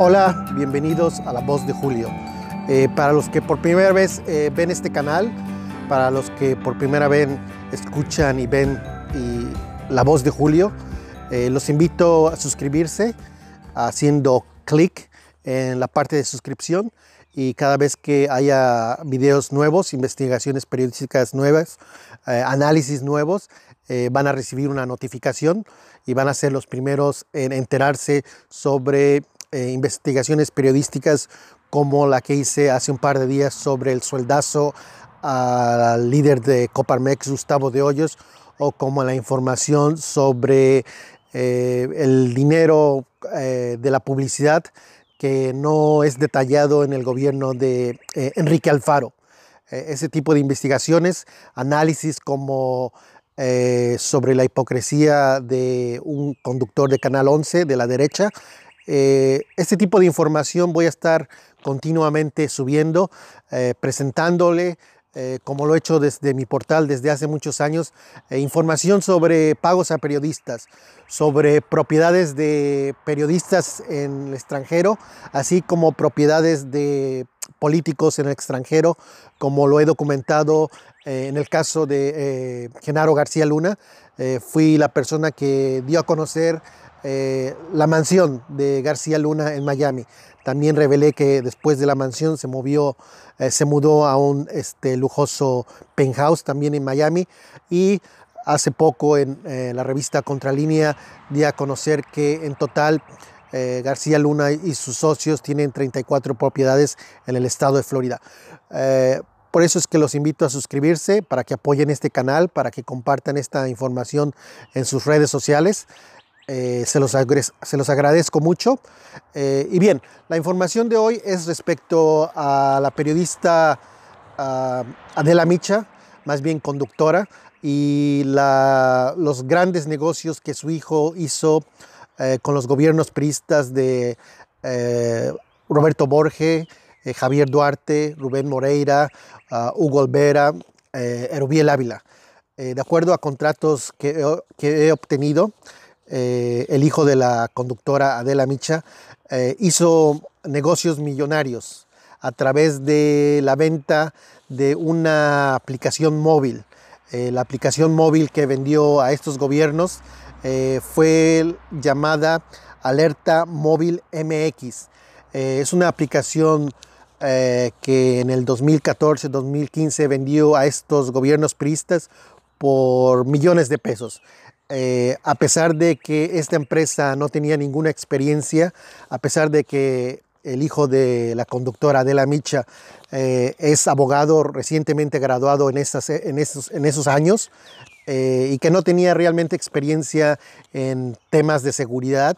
Hola, bienvenidos a La Voz de Julio. Eh, para los que por primera vez eh, ven este canal, para los que por primera vez escuchan y ven La Voz de Julio, eh, los invito a suscribirse haciendo clic en la parte de suscripción y cada vez que haya videos nuevos, investigaciones periodísticas nuevas, análisis nuevos, van a recibir una notificación y van a ser los primeros en enterarse sobre eh, investigaciones periodísticas como la que hice hace un par de días sobre el sueldazo al líder de Coparmex, Gustavo de Hoyos, o como la información sobre eh, el dinero eh, de la publicidad que no es detallado en el gobierno de Enrique Alfaro. ese tipo de investigaciones, análisis como sobre la hipocresía de un conductor de Canal 11 de la derecha, eh, este tipo de información voy a estar continuamente subiendo, eh, presentándole, eh, como lo he hecho desde mi portal desde hace muchos años, información sobre pagos a periodistas, sobre propiedades de periodistas en el extranjero, así como propiedades de políticos en el extranjero, como lo he documentado en el caso de Genaro García Luna. fui la persona que dio a conocer eh, la mansión de García Luna en Miami. También revelé que después de la mansión se movió, eh, se mudó a un este, lujoso penthouse también en Miami y hace poco en eh, la revista Contralínea di a conocer que en total García Luna y sus socios tienen 34 propiedades en el estado de Florida. Por eso es que los invito a suscribirse para que apoyen este canal, para que compartan esta información en sus redes sociales. Eh, se, los se, los agradezco mucho. Eh, y bien, la información de hoy es respecto a la periodista Adela Micha, más bien conductora, y los grandes negocios que su hijo hizo eh, con los gobiernos priistas de Roberto Borge, Javier Duarte, Rubén Moreira, Hugo Olvera, Erubiel Ávila. de acuerdo a contratos que he obtenido, eh, el hijo de la conductora Adela Micha, eh, hizo negocios millonarios a través de la venta de una aplicación móvil. Eh, la aplicación móvil que vendió a estos gobiernos fue llamada Alerta Móvil MX. es una aplicación que en el 2014-2015 vendió a estos gobiernos priistas por millones de pesos. Eh, a pesar de que esta empresa no tenía ninguna experiencia, a pesar de que el hijo de la conductora Adela Micha eh, es abogado recientemente graduado en, en esos, años eh, y que no tenía realmente experiencia en temas de seguridad.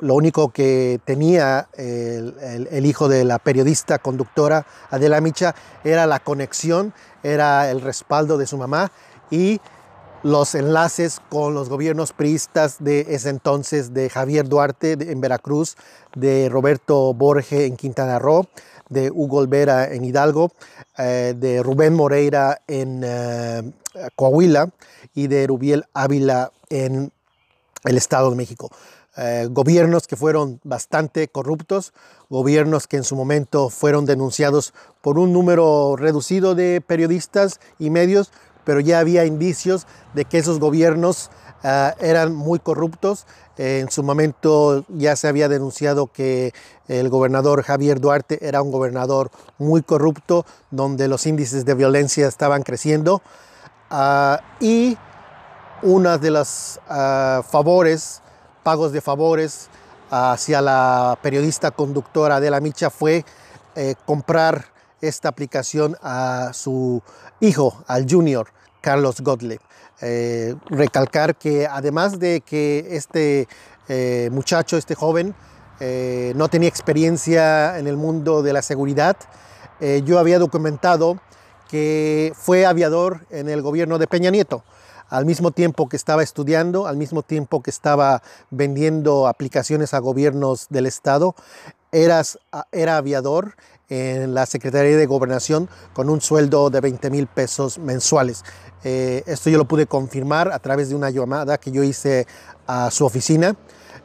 lo único que tenía el, el, hijo de la periodista conductora Adela Micha era la conexión, era el respaldo de su mamá y los enlaces con los gobiernos priistas de ese entonces, de Javier Duarte en Veracruz, de Roberto Borge en Quintana Roo, de Hugo Olvera en Hidalgo, eh, de Rubén Moreira en eh, Coahuila y de Rubiel Ávila en el Estado de México. Eh, gobiernos que fueron bastante corruptos, gobiernos que en su momento fueron denunciados por un número reducido de periodistas y medios, pero ya había indicios de que esos gobiernos ah, eran muy corruptos. en su momento ya se había denunciado que el gobernador Javier Duarte era un gobernador muy corrupto, donde los índices de violencia estaban creciendo. Ah, y una de los ah, favores, pagos de favores hacia la periodista conductora de la Micha fue eh, comprar esta aplicación a su hijo, al junior, Carlos Gottlieb. Eh, recalcar que además de que este eh, muchacho, este joven, no tenía experiencia en el mundo de la seguridad, yo había documentado que fue aviador en el gobierno de Peña Nieto al mismo tiempo que estaba estudiando, al mismo tiempo que estaba vendiendo aplicaciones a gobiernos del Estado, era, era aviador en la Secretaría de Gobernación con un sueldo de 20 mil pesos mensuales. Eh, esto yo lo pude confirmar a través de una llamada que yo hice a su oficina.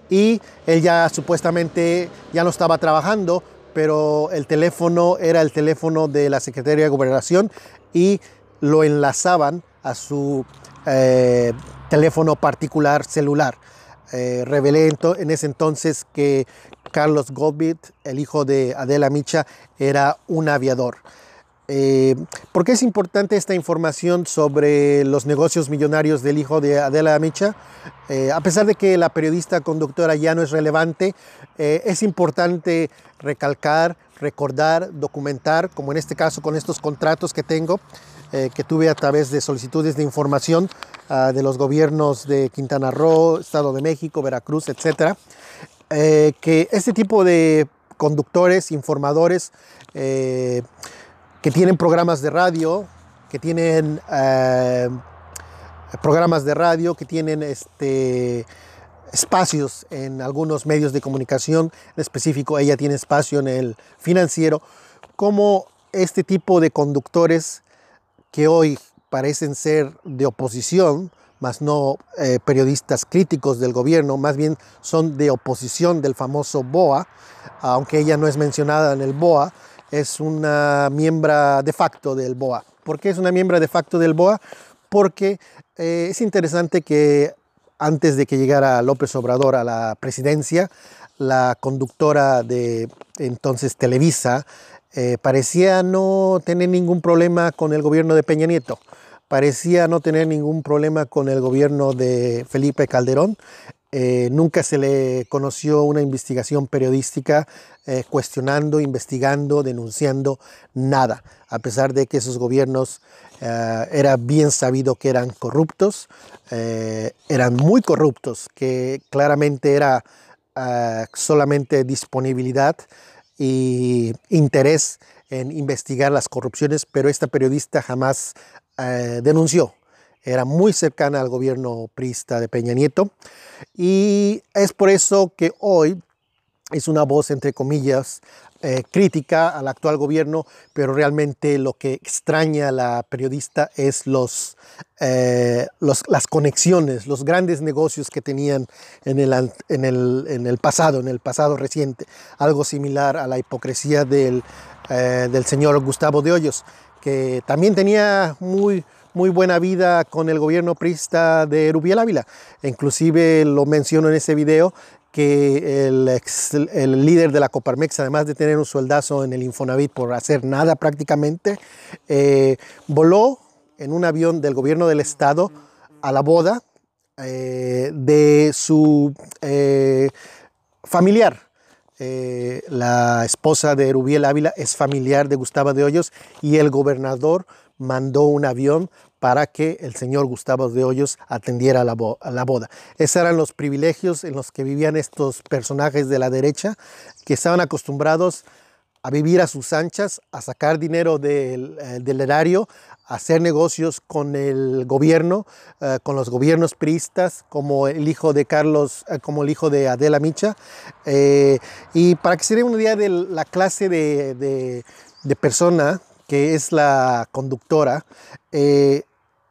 y él ya supuestamente ya no estaba trabajando, pero el teléfono era el teléfono de la Secretaría de Gobernación y lo enlazaban a su eh, teléfono particular celular. Eh, revelé en ese entonces que Carlos Goldbit, el hijo de Adela Micha, era un aviador. Eh, ¿Por qué es importante esta información sobre los negocios millonarios del hijo de Adela Micha? Eh, a pesar de que la periodista conductora ya no es relevante, eh, es importante recalcar, recordar, documentar, como en este caso con estos contratos que tengo, que tuve a través de solicitudes de información ah, de los gobiernos de Quintana Roo, Estado de México, Veracruz, etcétera, que este tipo de conductores, informadores, que tienen programas de radio, que tienen eh, programas de radio, que tienen este, espacios en algunos medios de comunicación, en específico ella tiene espacio en el financiero, como este tipo de conductores que hoy parecen ser de oposición, más no eh, periodistas críticos del gobierno, más bien son de oposición del famoso BOA, aunque ella no es mencionada en el BOA, es una miembro de facto del BOA. ¿Por qué es una miembro de facto del BOA? Porque eh, es interesante que antes de que llegara López Obrador a la presidencia, la conductora de entonces Televisa eh, parecía no tener ningún problema con el gobierno de Peña Nieto parecía no tener ningún problema con el gobierno de Felipe Calderón. Eh, nunca se le conoció una investigación periodística eh, cuestionando, investigando, denunciando nada, a pesar de que esos gobiernos era bien sabido que eran corruptos, eran muy corruptos, que claramente era solamente disponibilidad y interés en investigar las corrupciones, pero esta periodista jamás denunció. Era muy cercana al gobierno priista de Peña Nieto. Y es por eso que hoy es una voz, entre comillas, eh, crítica al actual gobierno, pero realmente lo que extraña a la periodista es los, eh, las conexiones, los grandes negocios que tenían en el, en, el, en el, pasado, en el pasado reciente, algo similar a la hipocresía del, eh, del señor Gustavo de Hoyos, que también tenía muy muy buena vida con el gobierno prista de Rubiel Ávila. Inclusive lo menciono en ese video que el, líder de la Coparmex, además de tener un sueldazo en el Infonavit por hacer nada prácticamente, eh, voló en un avión del gobierno del estado a la boda eh, de su eh, familiar. la esposa de Rubiel Ávila es familiar de Gustavo de Hoyos y el gobernador mandó un avión para que el señor Gustavo de Hoyos atendiera la, la boda. Esos eran los privilegios en los que vivían estos personajes de la derecha, que estaban acostumbrados a vivir a sus anchas, a sacar dinero del, eh, erario, a hacer negocios con el gobierno, eh, con los gobiernos priistas, como el hijo de Carlos, eh, como el hijo de Adela Micha. y para que se den una idea de la clase de, de, persona que es la conductora,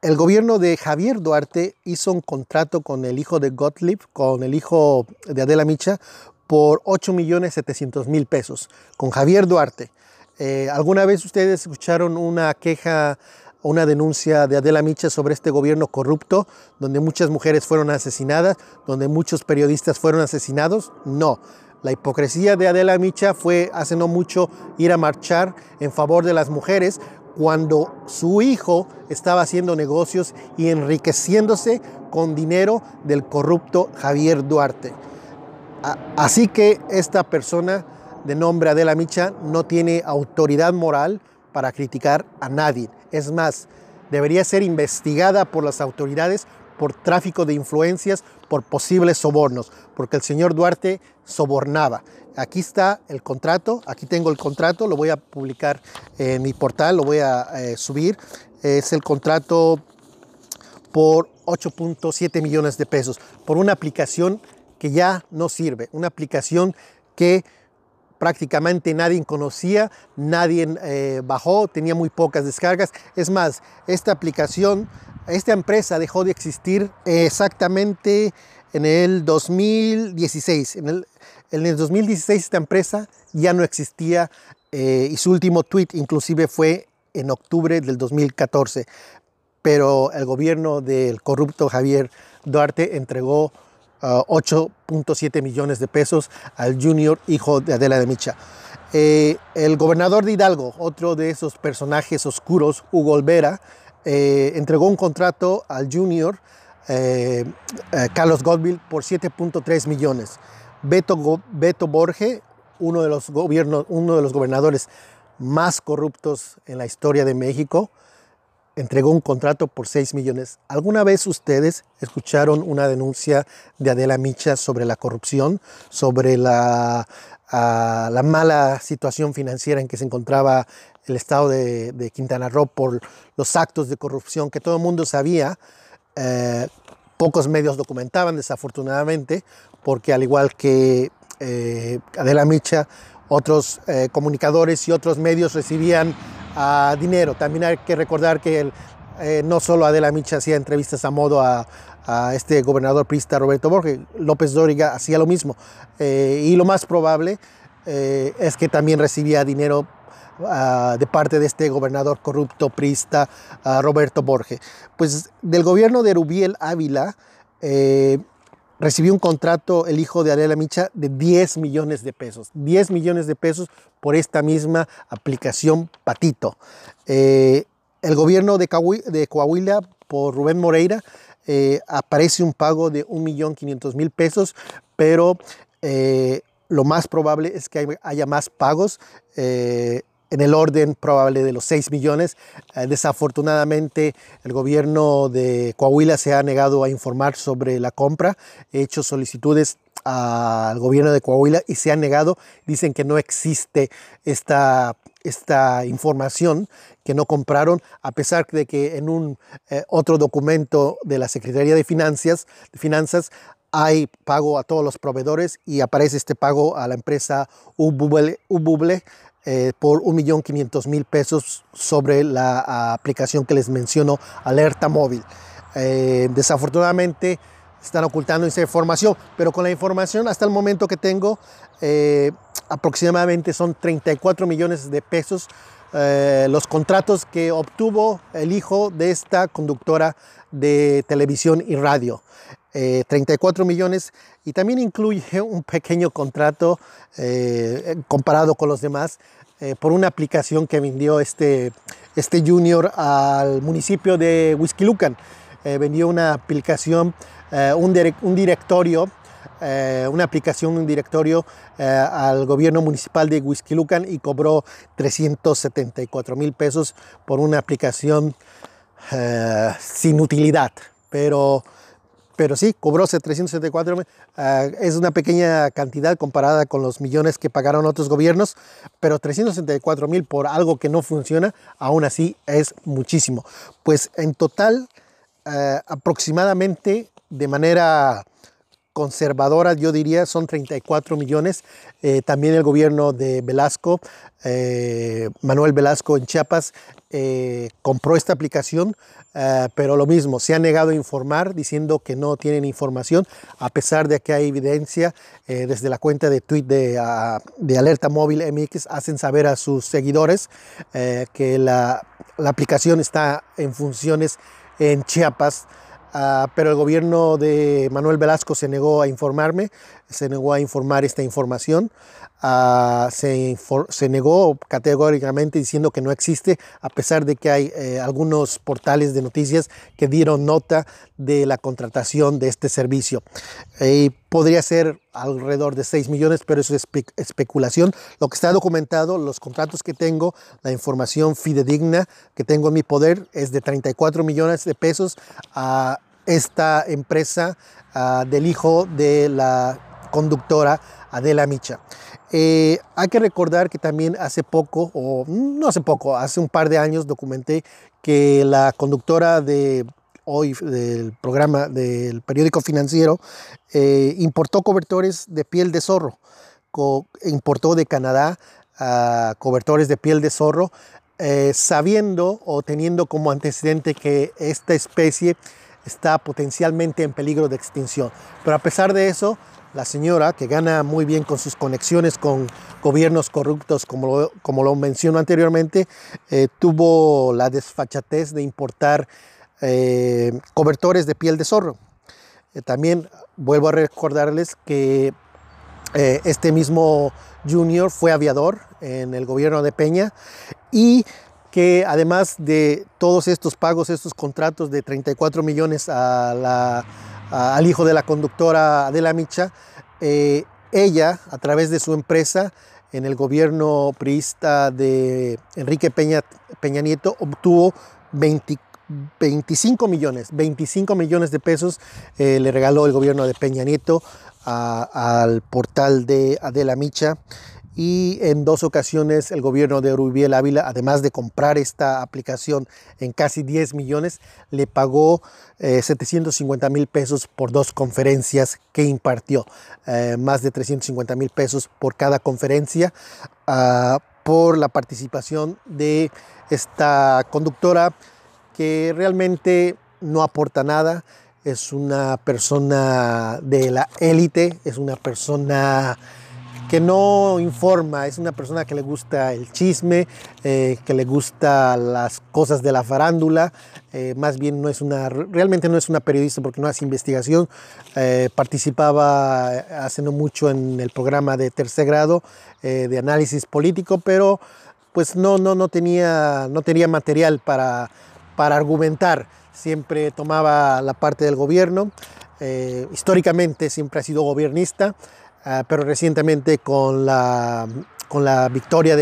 el gobierno de Javier Duarte hizo un contrato con el hijo de Gottlieb, con el hijo de Adela Micha, por 8 millones 700 mil pesos, con Javier Duarte. Eh, ¿Alguna vez ustedes escucharon una queja una denuncia de Adela Micha sobre este gobierno corrupto, donde muchas mujeres fueron asesinadas, donde muchos periodistas fueron asesinados? No. La hipocresía de Adela Micha fue hace no mucho ir a marchar en favor de las mujeres cuando su hijo estaba haciendo negocios y enriqueciéndose con dinero del corrupto Javier Duarte. Así que esta persona de nombre Adela Micha no tiene autoridad moral para criticar a nadie. Es más, debería ser investigada por las autoridades por tráfico de influencias, por posibles sobornos, porque el señor Duarte sobornaba. Aquí está el contrato, aquí tengo el contrato, lo voy a publicar en mi portal, lo voy a eh, subir. Es el contrato por 8.7 millones de pesos, por una aplicación que ya no sirve, una aplicación que prácticamente nadie conocía, nadie eh, bajó, tenía muy pocas descargas. Es más, esta aplicación esta empresa dejó de existir exactamente en el 2016. En el, en el 2016 esta empresa ya no existía eh, y su último tweet inclusive fue en octubre del 2014. Pero el gobierno del corrupto Javier Duarte entregó 8.7 ah, millones de pesos al junior hijo de Adela de Micha. Eh, el gobernador de Hidalgo, otro de esos personajes oscuros, Hugo Olvera, eh, entregó un contrato al junior Carlos Godville por 7.3 millones. Beto, Beto Borge, uno de, los gobiernos, uno de los gobernadores más corruptos en la historia de México, entregó un contrato por 6 millones. ¿Alguna vez ustedes escucharon una denuncia de Adela Micha sobre la corrupción, sobre la, ah, la mala situación financiera en que se encontraba el estado de, Quintana Roo por los actos de corrupción que todo el mundo sabía? Eh, pocos medios documentaban, desafortunadamente, porque al igual que eh, Adela Micha, otros eh, comunicadores y otros medios recibían a dinero. También hay que recordar que eh, no solo Adela Micha hacía entrevistas a modo a, este gobernador prista Roberto Borges, López Dóriga hacía lo mismo. Y lo más probable eh, es que también recibía dinero ah, de parte de este gobernador corrupto prista Roberto Borges. Pues del gobierno de Rubiel Ávila recibió un contrato el hijo de Adela Micha de 10 millones de pesos. 10 millones de pesos por esta misma aplicación Patito. Eh, el gobierno de, Coahuila, por Rubén Moreira, eh, aparece un pago de 1.500.000 pesos, pero eh, lo más probable es que haya más pagos en el orden probable de los 6 millones. Eh, desafortunadamente, el gobierno de Coahuila se ha negado a informar sobre la compra. He hecho solicitudes al gobierno de Coahuila y se ha negado. Dicen que no existe esta, esta información, que no compraron, a pesar de que en un eh, otro documento de la Secretaría de Finanzas, de Finanzas hay pago a todos los proveedores y aparece este pago a la empresa Ububle, Ububle eh, por 1.500.000 pesos sobre la aplicación que les menciono, Alerta Móvil. Eh, desafortunadamente están ocultando esa información, pero con la información hasta el momento que tengo, eh, aproximadamente son 34 millones de pesos los contratos que obtuvo el hijo de esta conductora de televisión y radio. 34 millones y también incluye un pequeño contrato comparado con los demás eh, por una aplicación que vendió este, este junior al municipio de Huizquilucan. Eh, vendió una aplicación, eh, un, directorio, una aplicación, un directorio al gobierno municipal de Huizquilucan y cobró 374 mil pesos por una aplicación sin utilidad. Pero pero sí, cobró 374, ah, es una pequeña cantidad comparada con los millones que pagaron otros gobiernos, pero 364 mil por algo que no funciona, aún así es muchísimo. Pues en total, ah, aproximadamente de manera conservadora, yo diría, son 34 millones. Eh, también el gobierno de Velasco, eh, Manuel Velasco en Chiapas, eh, compró esta aplicación, pero lo mismo, se ha negado a informar diciendo que no tienen información, a pesar de que hay evidencia desde la cuenta de tweet de, ah, de, Alerta Móvil MX, hacen saber a sus seguidores que la aplicación está en funciones en Chiapas. Ah, pero el gobierno de Manuel Velasco se negó a informarme, se negó a informar esta información, ah, se, negó categóricamente diciendo que no existe, a pesar de que hay eh, algunos portales de noticias que dieron nota de la contratación de este servicio. podría ser alrededor de 6 millones, pero eso es especulación. Lo que está documentado, los contratos que tengo, la información fidedigna que tengo en mi poder es de 34 millones de pesos a esta empresa ah, del hijo de la conductora Adela Micha. Eh, hay que recordar que también hace poco, o no hace poco, hace un par de años documenté que la conductora de hoy del programa del periódico financiero eh, importó cobertores de piel de zorro, importó de Canadá uh, cobertores de piel de zorro, eh, sabiendo o teniendo como antecedente que esta especie está potencialmente en peligro de extinción. Pero a pesar de eso, la señora, que gana muy bien con sus conexiones con gobiernos corruptos, como lo, como lo menciono anteriormente, eh, tuvo la desfachatez de importar eh, cobertores de piel de zorro. Eh, también vuelvo a recordarles que este mismo Junior fue aviador en el gobierno de Peña y que además de todos estos pagos, estos contratos de 34 millones al hijo de la conductora Adela Micha, eh, ella, a través de su empresa, en el gobierno priista de Enrique Peña, Peña Nieto, obtuvo 25 millones, 25 millones de pesos eh, le regaló el gobierno de Peña Nieto al portal de Adela Micha y en dos ocasiones el gobierno de Rubiel Ávila, además de comprar esta aplicación en casi 10 millones, le pagó 750 eh, mil pesos por dos conferencias que impartió, eh, más de 350 mil pesos por cada conferencia ah, por la participación de esta conductora que realmente no aporta nada, es una persona de la élite, es una persona que no informa, es una persona que le gusta el chisme, eh, que le gusta las cosas de la farándula, eh, más bien no es una, realmente no es una periodista porque no hace investigación, eh, participaba hace no mucho en el programa de tercer grado de análisis político, pero pues no, no, no, tenía, no tenía material para, para argumentar, siempre tomaba la parte del gobierno, históricamente siempre ha sido gobernista, Ah, pero recientemente con la, con la victoria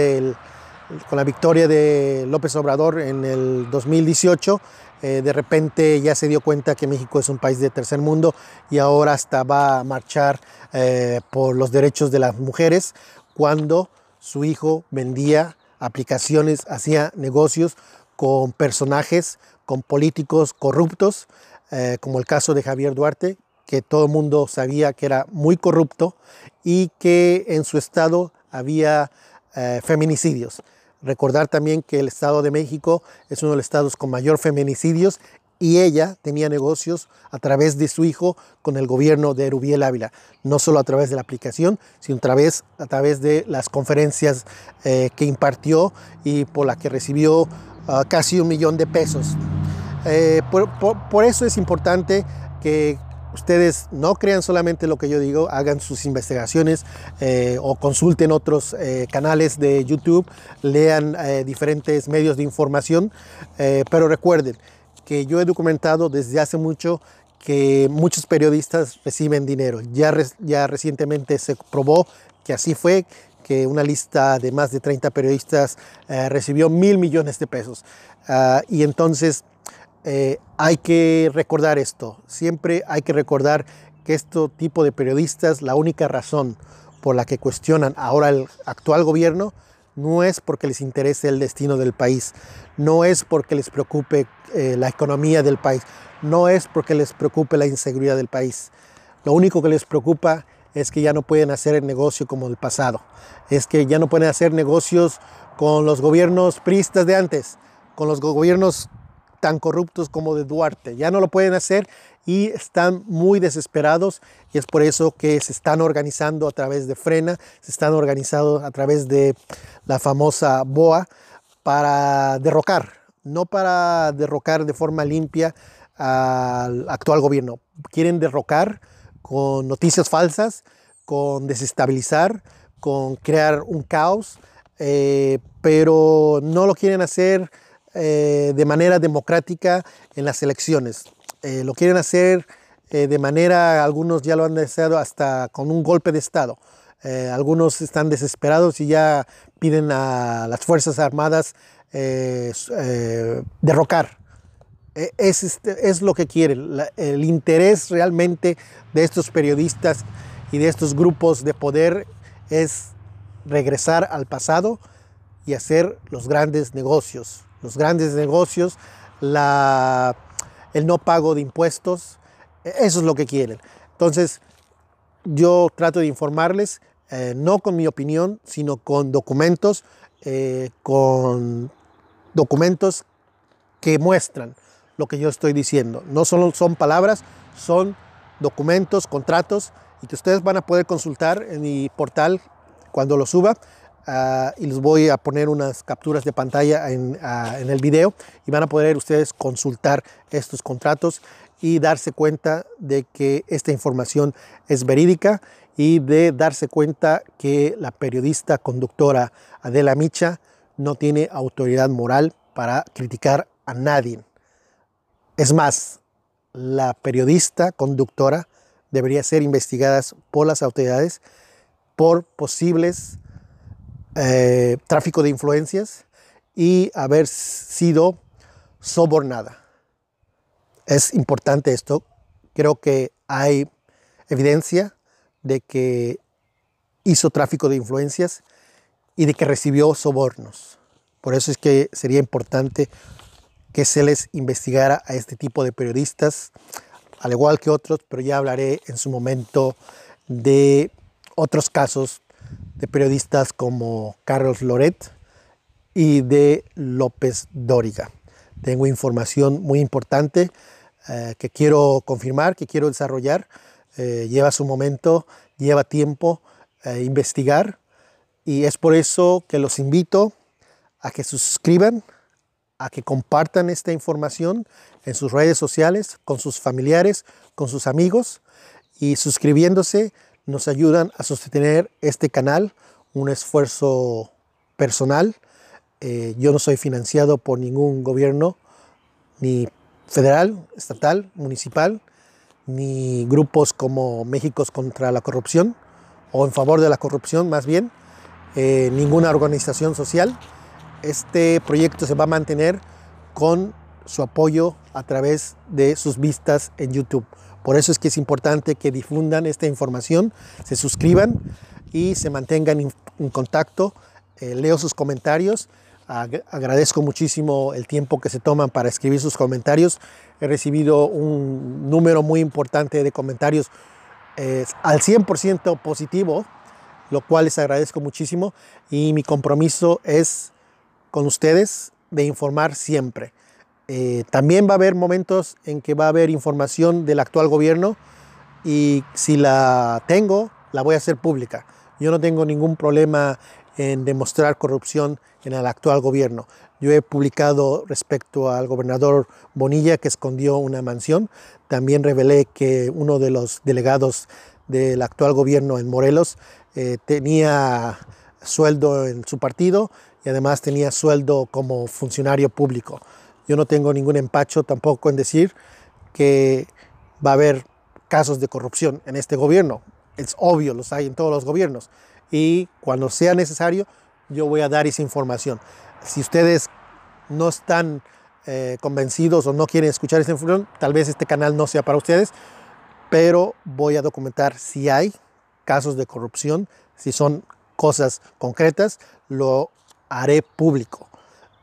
con la victoria de López Obrador en el 2018, eh, de repente ya se dio cuenta que México es un país de tercer mundo y ahora hasta va a marchar eh, por los derechos de las mujeres cuando su hijo vendía aplicaciones, hacía negocios con personajes, con políticos corruptos, eh, como el caso de Javier Duarte, que todo el mundo sabía que era muy corrupto y que en su estado había eh, feminicidios. Recordar también que el Estado de México es uno de los estados con mayor feminicidios y ella tenía negocios a través de su hijo con el gobierno de Rubiel Ávila, no solo a través de la aplicación, sino a través, a través de las conferencias eh, que impartió y por la que recibió ah, casi un millón de pesos. Eh, por eso es importante que ustedes no crean solamente lo que yo digo, hagan sus investigaciones eh, o consulten otros eh, canales de YouTube, lean eh, diferentes medios de información, pero recuerden que yo he documentado desde hace mucho que muchos periodistas reciben dinero. Ya, recientemente se probó que así fue, que una lista de más de 30 periodistas recibió mil millones de pesos. Ah, y entonces eh, hay que recordar esto, siempre hay que recordar que este tipo de periodistas, la única razón por la que cuestionan ahora el actual gobierno, no es porque les interese el destino del país, no es porque les preocupe eh, la economía del país, no es porque les preocupe la inseguridad del país. Lo único que les preocupa es que ya no pueden hacer el negocio como el pasado, es que ya no pueden hacer negocios con los gobiernos priistas de antes, con los gobiernos tan corruptos como de Duarte. Ya no lo pueden hacer y están muy desesperados y es por eso que se están organizando a través de Frena, se están organizando a través de la famosa BOA para derrocar, no para derrocar de forma limpia al actual gobierno. Quieren derrocar con noticias falsas, con desestabilizar, con crear un caos, eh, pero no lo quieren hacer eh, de manera democrática en las elecciones. Eh, lo quieren hacer eh, de manera, algunos ya lo han deseado hasta con un golpe de Estado. algunos están desesperados y ya piden a las Fuerzas Armadas derrocar. E, es, este, es, lo que quieren. el interés realmente de estos periodistas y de estos grupos de poder es regresar al pasado y hacer los grandes negocios los grandes negocios, el no pago de impuestos, e, eso es lo que quieren. Entonces, yo trato de informarles, eh, no con mi opinión, sino con documentos, eh, con documentos que muestran lo que yo estoy diciendo. No solo son palabras, son documentos, contratos y que ustedes van a poder consultar en mi portal cuando lo suba. Uh, y les voy a poner unas capturas de pantalla en, uh, en, el video y van a poder ustedes consultar estos contratos y darse cuenta de que esta información es verídica y de darse cuenta que la periodista conductora Adela Micha no tiene autoridad moral para criticar a nadie. Es más, la periodista conductora debería ser investigada por las autoridades por posibles eh, tráfico de influencias y haber sido sobornada. Es importante esto. Creo que hay evidencia de que hizo tráfico de influencias y de que recibió sobornos. Por eso es que sería importante que se les investigara a este tipo de periodistas, al igual que otros, pero ya hablaré en su momento de otros casos de periodistas como Carlos Loret y de López Dóriga. Tengo información muy importante eh, que quiero confirmar, que quiero desarrollar. Eh, lleva su momento, lleva tiempo eh, investigar y es por eso que los invito a que suscriban, a que compartan esta información en sus redes sociales, con sus familiares, con sus amigos y suscribiéndose nos ayudan a sostener este canal, un esfuerzo personal. Eh, yo no soy financiado por ningún gobierno, ni federal, estatal, municipal, ni grupos como México contra la corrupción, o en favor de la corrupción más bien, eh, ninguna organización social. Este proyecto se va a mantener con su apoyo a través de sus vistas en YouTube. Por eso es que es importante que difundan esta información, se suscriban y se mantengan en contacto. Eh, leo sus comentarios. agradezco muchísimo el tiempo que se toman para escribir sus comentarios. He recibido un número muy importante de comentarios al 100% positivo, lo cual les agradezco muchísimo. Y mi compromiso es con ustedes de informar siempre. Eh, también va a haber momentos en que va a haber información del actual gobierno y si la tengo, la voy a hacer pública. Yo no tengo ningún problema en demostrar corrupción en el actual gobierno. Yo he publicado respecto al gobernador Bonilla que escondió una mansión. También revelé que uno de los delegados del actual gobierno en Morelos eh, tenía sueldo en su partido y además tenía sueldo como funcionario público. Yo no tengo ningún empacho tampoco en decir que va a haber casos de corrupción en este gobierno. Es obvio, los hay en todos los gobiernos. Y cuando sea necesario, yo voy a dar esa información. Si ustedes no están eh, convencidos o no quieren escuchar esa información, tal vez este canal no sea para ustedes, pero voy a documentar si hay casos de corrupción, si son cosas concretas, lo haré público.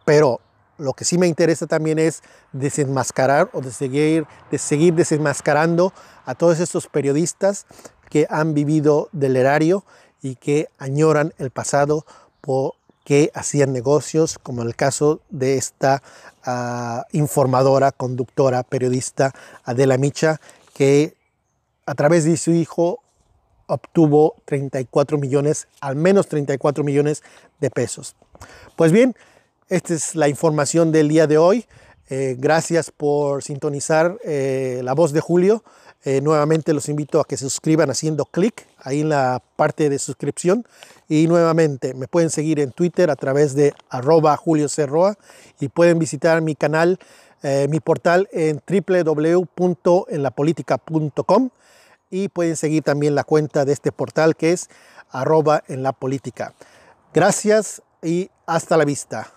Pero lo que sí me interesa también es desenmascarar o de seguir, de seguir desenmascarando a todos estos periodistas que han vivido del erario y que añoran el pasado porque hacían negocios, como en el caso de esta uh, informadora, conductora, periodista Adela Micha, que a través de su hijo obtuvo 34 millones, al menos 34 millones de pesos. Pues bien, esta es la información del día de hoy. Eh, gracias por sintonizar eh, La Voz de Julio. Eh, nuevamente los invito a que se suscriban haciendo clic ahí en la parte de suscripción. Y nuevamente me pueden seguir en Twitter a través de arroba Julio Cerroa y pueden visitar mi canal, mi portal en www.enlapolitica.com y pueden seguir también la cuenta de este portal que es arroba en la política. Gracias y hasta la vista.